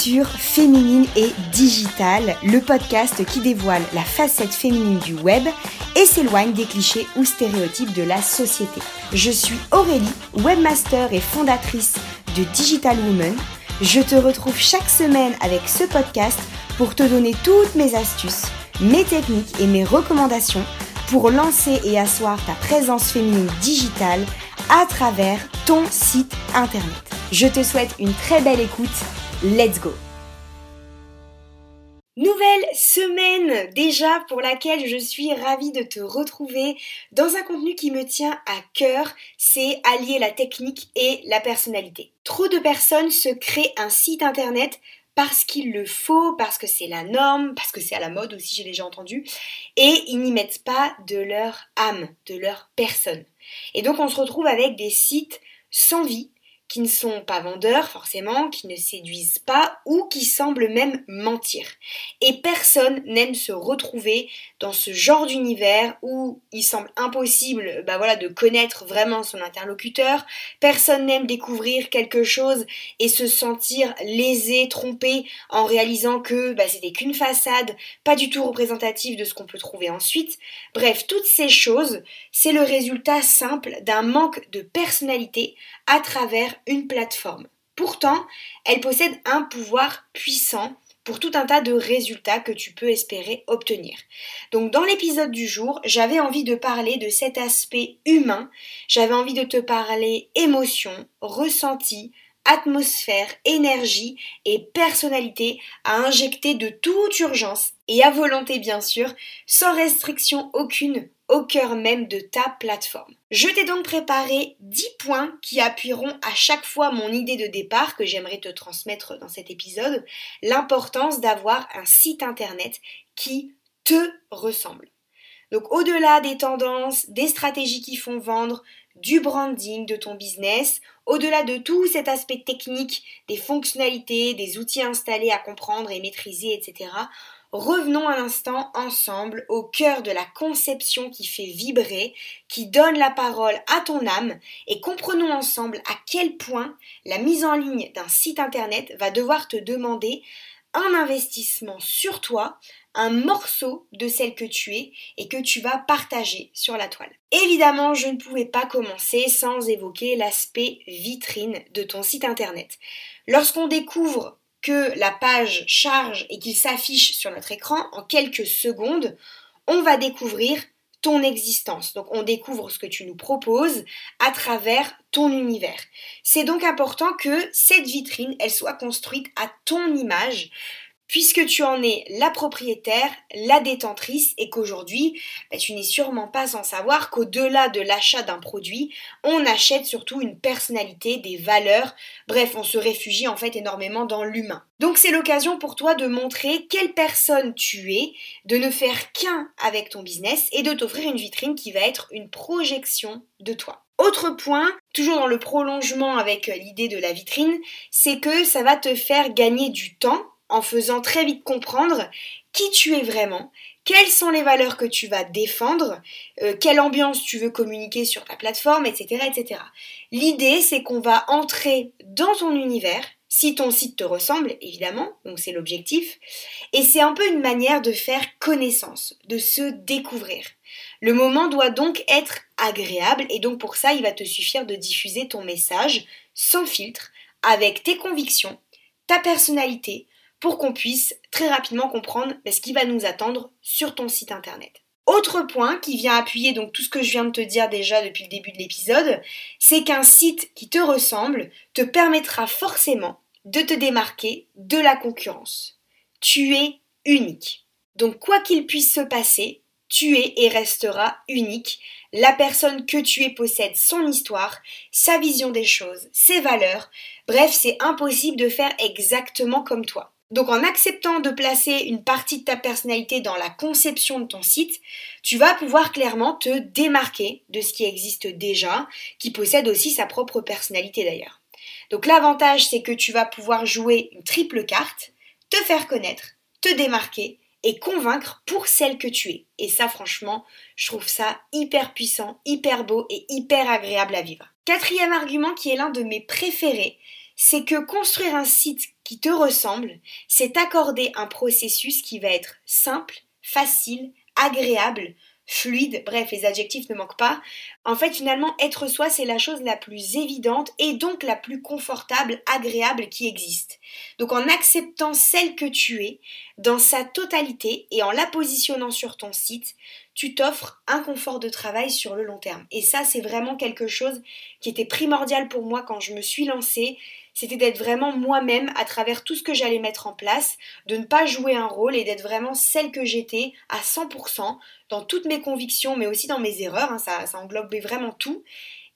Féminine et Digital, le podcast qui dévoile la facette féminine du web et s'éloigne des clichés ou stéréotypes de la société. Je suis Aurélie, webmaster et fondatrice de Digital Woman. Je te retrouve chaque semaine avec ce podcast pour te donner toutes mes astuces, mes techniques et mes recommandations pour lancer et asseoir ta présence féminine digitale à travers ton site internet. Je te souhaite une très belle écoute. Let's go Nouvelle semaine déjà pour laquelle je suis ravie de te retrouver dans un contenu qui me tient à cœur, c'est allier la technique et la personnalité. Trop de personnes se créent un site internet parce qu'il le faut, parce que c'est la norme, parce que c'est à la mode aussi, j'ai déjà entendu, et ils n'y mettent pas de leur âme, de leur personne. Et donc on se retrouve avec des sites sans vie, qui ne sont pas vendeurs forcément, qui ne séduisent pas ou qui semblent même mentir. Et personne n'aime se retrouver dans ce genre d'univers où il semble impossible bah voilà, de connaître vraiment son interlocuteur, personne n'aime découvrir quelque chose et se sentir lésé, trompé en réalisant que bah, c'était qu'une façade, pas du tout représentative de ce qu'on peut trouver ensuite. Bref, toutes ces choses, c'est le résultat simple d'un manque de personnalité à travers une plateforme. Pourtant, elle possède un pouvoir puissant pour tout un tas de résultats que tu peux espérer obtenir. Donc dans l'épisode du jour, j'avais envie de parler de cet aspect humain, j'avais envie de te parler émotion, ressenti, atmosphère, énergie et personnalité à injecter de toute urgence et à volonté bien sûr, sans restriction aucune au cœur même de ta plateforme. Je t'ai donc préparé 10 points qui appuieront à chaque fois mon idée de départ que j'aimerais te transmettre dans cet épisode, l'importance d'avoir un site internet qui te ressemble. Donc au-delà des tendances, des stratégies qui font vendre, du branding de ton business, au-delà de tout cet aspect technique, des fonctionnalités, des outils installés à comprendre et maîtriser, etc., revenons un instant ensemble au cœur de la conception qui fait vibrer, qui donne la parole à ton âme et comprenons ensemble à quel point la mise en ligne d'un site internet va devoir te demander un investissement sur toi, un morceau de celle que tu es et que tu vas partager sur la toile. Évidemment, je ne pouvais pas commencer sans évoquer l'aspect vitrine de ton site internet. Lorsqu'on découvre que la page charge et qu'il s'affiche sur notre écran en quelques secondes, on va découvrir ton existence. Donc on découvre ce que tu nous proposes à travers ton univers. C'est donc important que cette vitrine, elle soit construite à ton image puisque tu en es la propriétaire, la détentrice et qu'aujourd'hui, bah, tu n'es sûrement pas sans savoir qu'au-delà de l'achat d'un produit, on achète surtout une personnalité, des valeurs, bref, on se réfugie en fait énormément dans l'humain. Donc c'est l'occasion pour toi de montrer quelle personne tu es, de ne faire qu'un avec ton business et de t'offrir une vitrine qui va être une projection de toi. Autre point, toujours dans le prolongement avec l'idée de la vitrine, c'est que ça va te faire gagner du temps en faisant très vite comprendre qui tu es vraiment, quelles sont les valeurs que tu vas défendre, euh, quelle ambiance tu veux communiquer sur ta plateforme, etc. etc. L'idée, c'est qu'on va entrer dans ton univers, si ton site te ressemble, évidemment, donc c'est l'objectif, et c'est un peu une manière de faire connaissance, de se découvrir. Le moment doit donc être agréable, et donc pour ça, il va te suffire de diffuser ton message sans filtre, avec tes convictions, ta personnalité, pour qu'on puisse très rapidement comprendre ben, ce qui va nous attendre sur ton site internet. Autre point qui vient appuyer donc tout ce que je viens de te dire déjà depuis le début de l'épisode, c'est qu'un site qui te ressemble te permettra forcément de te démarquer de la concurrence. Tu es unique. Donc quoi qu'il puisse se passer, tu es et resteras unique. La personne que tu es possède son histoire, sa vision des choses, ses valeurs. Bref, c'est impossible de faire exactement comme toi. Donc en acceptant de placer une partie de ta personnalité dans la conception de ton site, tu vas pouvoir clairement te démarquer de ce qui existe déjà, qui possède aussi sa propre personnalité d'ailleurs. Donc l'avantage c'est que tu vas pouvoir jouer une triple carte, te faire connaître, te démarquer et convaincre pour celle que tu es. Et ça franchement, je trouve ça hyper puissant, hyper beau et hyper agréable à vivre. Quatrième argument qui est l'un de mes préférés, c'est que construire un site qui te ressemble, c'est accorder un processus qui va être simple, facile, agréable, fluide, bref, les adjectifs ne manquent pas. En fait, finalement, être soi, c'est la chose la plus évidente et donc la plus confortable, agréable qui existe. Donc en acceptant celle que tu es, dans sa totalité, et en la positionnant sur ton site, tu t'offres un confort de travail sur le long terme. Et ça, c'est vraiment quelque chose qui était primordial pour moi quand je me suis lancée c'était d'être vraiment moi-même à travers tout ce que j'allais mettre en place, de ne pas jouer un rôle et d'être vraiment celle que j'étais à 100% dans toutes mes convictions, mais aussi dans mes erreurs, hein, ça, ça englobait vraiment tout.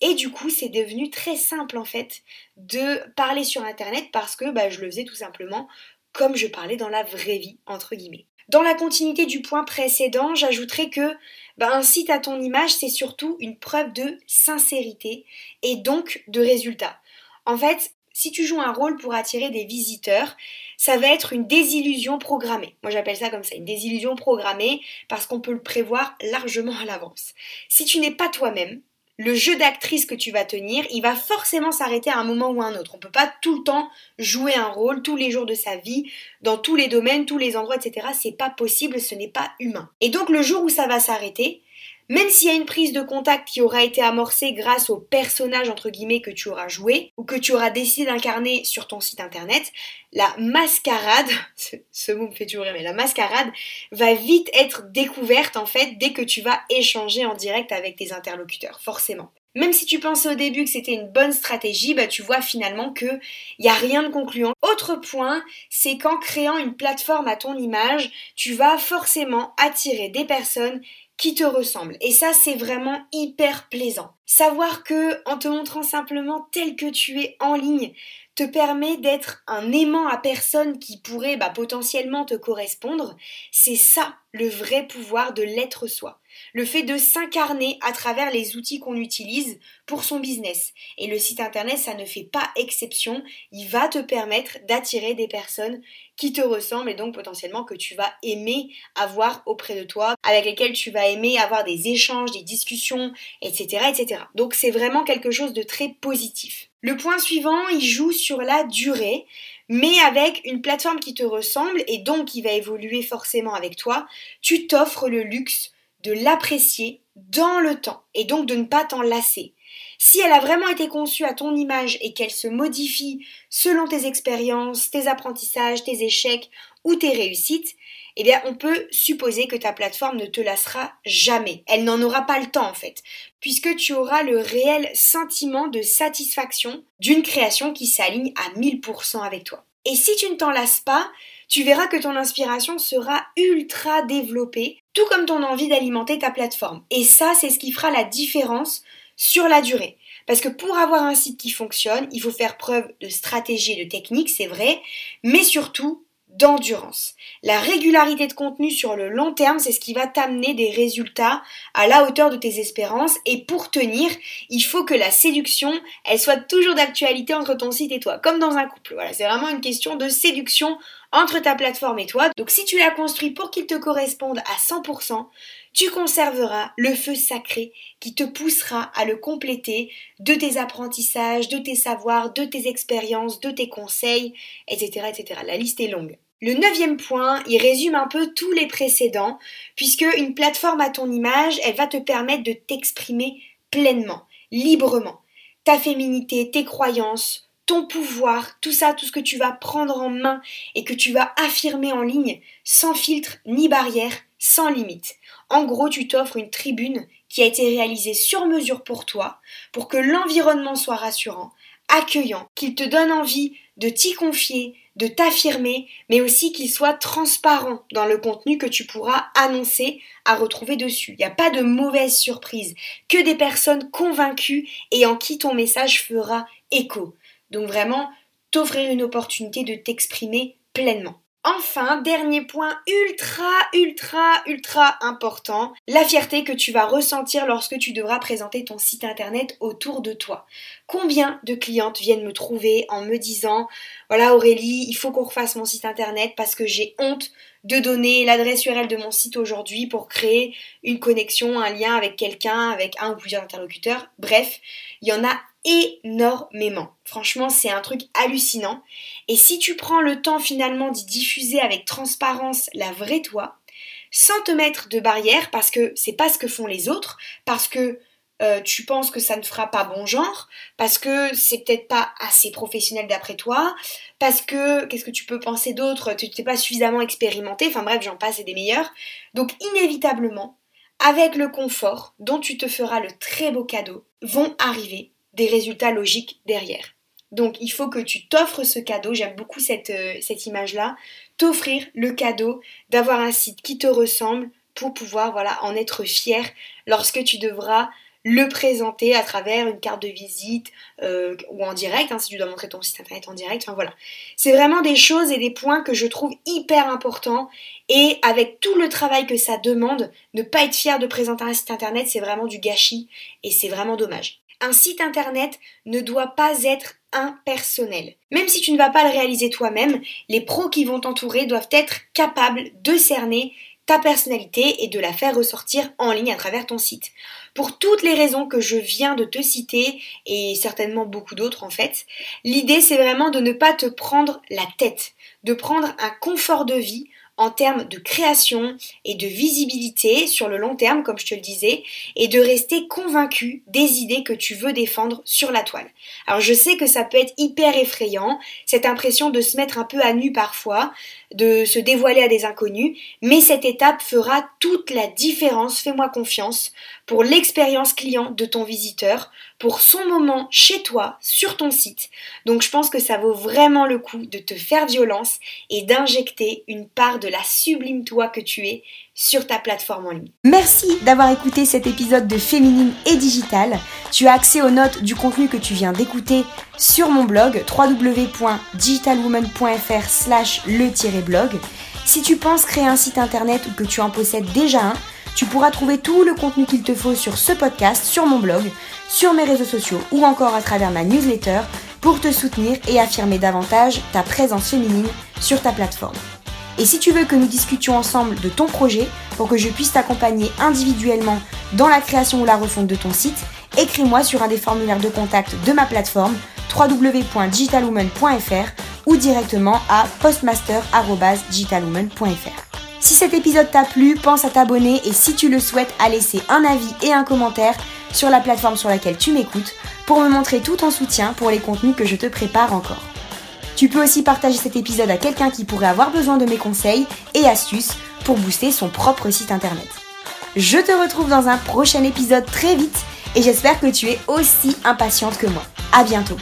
Et du coup, c'est devenu très simple en fait de parler sur Internet parce que bah, je le faisais tout simplement comme je parlais dans la vraie vie, entre guillemets. Dans la continuité du point précédent, j'ajouterais que bah, un site à ton image, c'est surtout une preuve de sincérité et donc de résultat. En fait, si tu joues un rôle pour attirer des visiteurs, ça va être une désillusion programmée. Moi j'appelle ça comme ça, une désillusion programmée parce qu'on peut le prévoir largement à l'avance. Si tu n'es pas toi-même, le jeu d'actrice que tu vas tenir, il va forcément s'arrêter à un moment ou à un autre. On ne peut pas tout le temps jouer un rôle tous les jours de sa vie, dans tous les domaines, tous les endroits, etc. C'est pas possible, ce n'est pas humain. Et donc le jour où ça va s'arrêter, même s'il y a une prise de contact qui aura été amorcée grâce au personnage entre guillemets que tu auras joué ou que tu auras décidé d'incarner sur ton site internet, la mascarade, ce mot me fait toujours mais la mascarade va vite être découverte en fait dès que tu vas échanger en direct avec tes interlocuteurs, forcément. Même si tu pensais au début que c'était une bonne stratégie, bah tu vois finalement que il y a rien de concluant. Autre point, c'est qu'en créant une plateforme à ton image, tu vas forcément attirer des personnes qui te ressemble. Et ça, c'est vraiment hyper plaisant. Savoir que, en te montrant simplement tel que tu es en ligne, te permet d'être un aimant à personne qui pourrait bah, potentiellement te correspondre, c'est ça le vrai pouvoir de l'être soi. Le fait de s'incarner à travers les outils qu'on utilise pour son business. Et le site internet, ça ne fait pas exception. Il va te permettre d'attirer des personnes qui te ressemblent et donc potentiellement que tu vas aimer avoir auprès de toi, avec lesquelles tu vas aimer avoir des échanges, des discussions, etc. etc. Donc c'est vraiment quelque chose de très positif. Le point suivant, il joue sur la durée, mais avec une plateforme qui te ressemble et donc qui va évoluer forcément avec toi, tu t'offres le luxe de l'apprécier dans le temps et donc de ne pas t'en lasser. Si elle a vraiment été conçue à ton image et qu'elle se modifie selon tes expériences, tes apprentissages, tes échecs ou tes réussites, eh bien, on peut supposer que ta plateforme ne te lassera jamais. Elle n'en aura pas le temps, en fait, puisque tu auras le réel sentiment de satisfaction d'une création qui s'aligne à 1000% avec toi. Et si tu ne t'en lasses pas, tu verras que ton inspiration sera ultra développée, tout comme ton envie d'alimenter ta plateforme. Et ça, c'est ce qui fera la différence sur la durée. Parce que pour avoir un site qui fonctionne, il faut faire preuve de stratégie et de technique, c'est vrai, mais surtout d'endurance. La régularité de contenu sur le long terme, c'est ce qui va t'amener des résultats à la hauteur de tes espérances. Et pour tenir, il faut que la séduction, elle soit toujours d'actualité entre ton site et toi, comme dans un couple. Voilà, c'est vraiment une question de séduction entre ta plateforme et toi. Donc si tu l'as construit pour qu'il te corresponde à 100%, tu conserveras le feu sacré qui te poussera à le compléter de tes apprentissages, de tes savoirs, de tes expériences, de tes conseils, etc. etc. La liste est longue. Le neuvième point, il résume un peu tous les précédents, puisque une plateforme à ton image, elle va te permettre de t'exprimer pleinement, librement. Ta féminité, tes croyances, ton pouvoir, tout ça, tout ce que tu vas prendre en main et que tu vas affirmer en ligne, sans filtre ni barrière, sans limite. En gros, tu t'offres une tribune qui a été réalisée sur mesure pour toi, pour que l'environnement soit rassurant, accueillant, qu'il te donne envie de t'y confier, de t'affirmer, mais aussi qu'il soit transparent dans le contenu que tu pourras annoncer à retrouver dessus. Il n'y a pas de mauvaise surprise, que des personnes convaincues et en qui ton message fera écho. Donc vraiment, t'offrir une opportunité de t'exprimer pleinement. Enfin, dernier point ultra, ultra, ultra important, la fierté que tu vas ressentir lorsque tu devras présenter ton site internet autour de toi. Combien de clientes viennent me trouver en me disant, voilà Aurélie, il faut qu'on refasse mon site internet parce que j'ai honte de donner l'adresse URL de mon site aujourd'hui pour créer une connexion, un lien avec quelqu'un, avec un ou plusieurs interlocuteurs. Bref, il y en a énormément. Franchement, c'est un truc hallucinant. Et si tu prends le temps finalement d'y diffuser avec transparence la vraie toi, sans te mettre de barrière, parce que c'est pas ce que font les autres, parce que euh, tu penses que ça ne fera pas bon genre, parce que c'est peut-être pas assez professionnel d'après toi, parce que qu'est-ce que tu peux penser d'autre, tu n'es pas suffisamment expérimenté, enfin bref, j'en passe et des meilleurs. Donc inévitablement, avec le confort dont tu te feras le très beau cadeau, vont arriver des résultats logiques derrière. Donc il faut que tu t'offres ce cadeau, j'aime beaucoup cette, euh, cette image-là, t'offrir le cadeau d'avoir un site qui te ressemble pour pouvoir voilà en être fier lorsque tu devras le présenter à travers une carte de visite euh, ou en direct, hein, si tu dois montrer ton site internet en direct. Enfin voilà. C'est vraiment des choses et des points que je trouve hyper importants. Et avec tout le travail que ça demande, ne pas être fier de présenter un site internet, c'est vraiment du gâchis et c'est vraiment dommage. Un site internet ne doit pas être impersonnel. Même si tu ne vas pas le réaliser toi-même, les pros qui vont t'entourer doivent être capables de cerner ta personnalité et de la faire ressortir en ligne à travers ton site. Pour toutes les raisons que je viens de te citer, et certainement beaucoup d'autres en fait, l'idée c'est vraiment de ne pas te prendre la tête, de prendre un confort de vie en termes de création et de visibilité sur le long terme, comme je te le disais, et de rester convaincu des idées que tu veux défendre sur la toile. Alors je sais que ça peut être hyper effrayant, cette impression de se mettre un peu à nu parfois, de se dévoiler à des inconnus, mais cette étape fera toute la différence, fais-moi confiance, pour l'expérience client de ton visiteur, pour son moment chez toi, sur ton site. Donc je pense que ça vaut vraiment le coup de te faire violence et d'injecter une part de la sublime toi que tu es sur ta plateforme en ligne. Merci d'avoir écouté cet épisode de Féminine et Digital. Tu as accès aux notes du contenu que tu viens d'écouter sur mon blog www.digitalwoman.fr slash le-blog. Si tu penses créer un site internet ou que tu en possèdes déjà un, tu pourras trouver tout le contenu qu'il te faut sur ce podcast, sur mon blog, sur mes réseaux sociaux ou encore à travers ma newsletter pour te soutenir et affirmer davantage ta présence féminine sur ta plateforme. Et si tu veux que nous discutions ensemble de ton projet pour que je puisse t'accompagner individuellement dans la création ou la refonte de ton site, écris-moi sur un des formulaires de contact de ma plateforme www.digitalwoman.fr ou directement à postmaster.digitalwoman.fr. Si cet épisode t'a plu, pense à t'abonner et si tu le souhaites, à laisser un avis et un commentaire sur la plateforme sur laquelle tu m'écoutes pour me montrer tout ton soutien pour les contenus que je te prépare encore. Tu peux aussi partager cet épisode à quelqu'un qui pourrait avoir besoin de mes conseils et astuces pour booster son propre site internet. Je te retrouve dans un prochain épisode très vite et j'espère que tu es aussi impatiente que moi. À bientôt!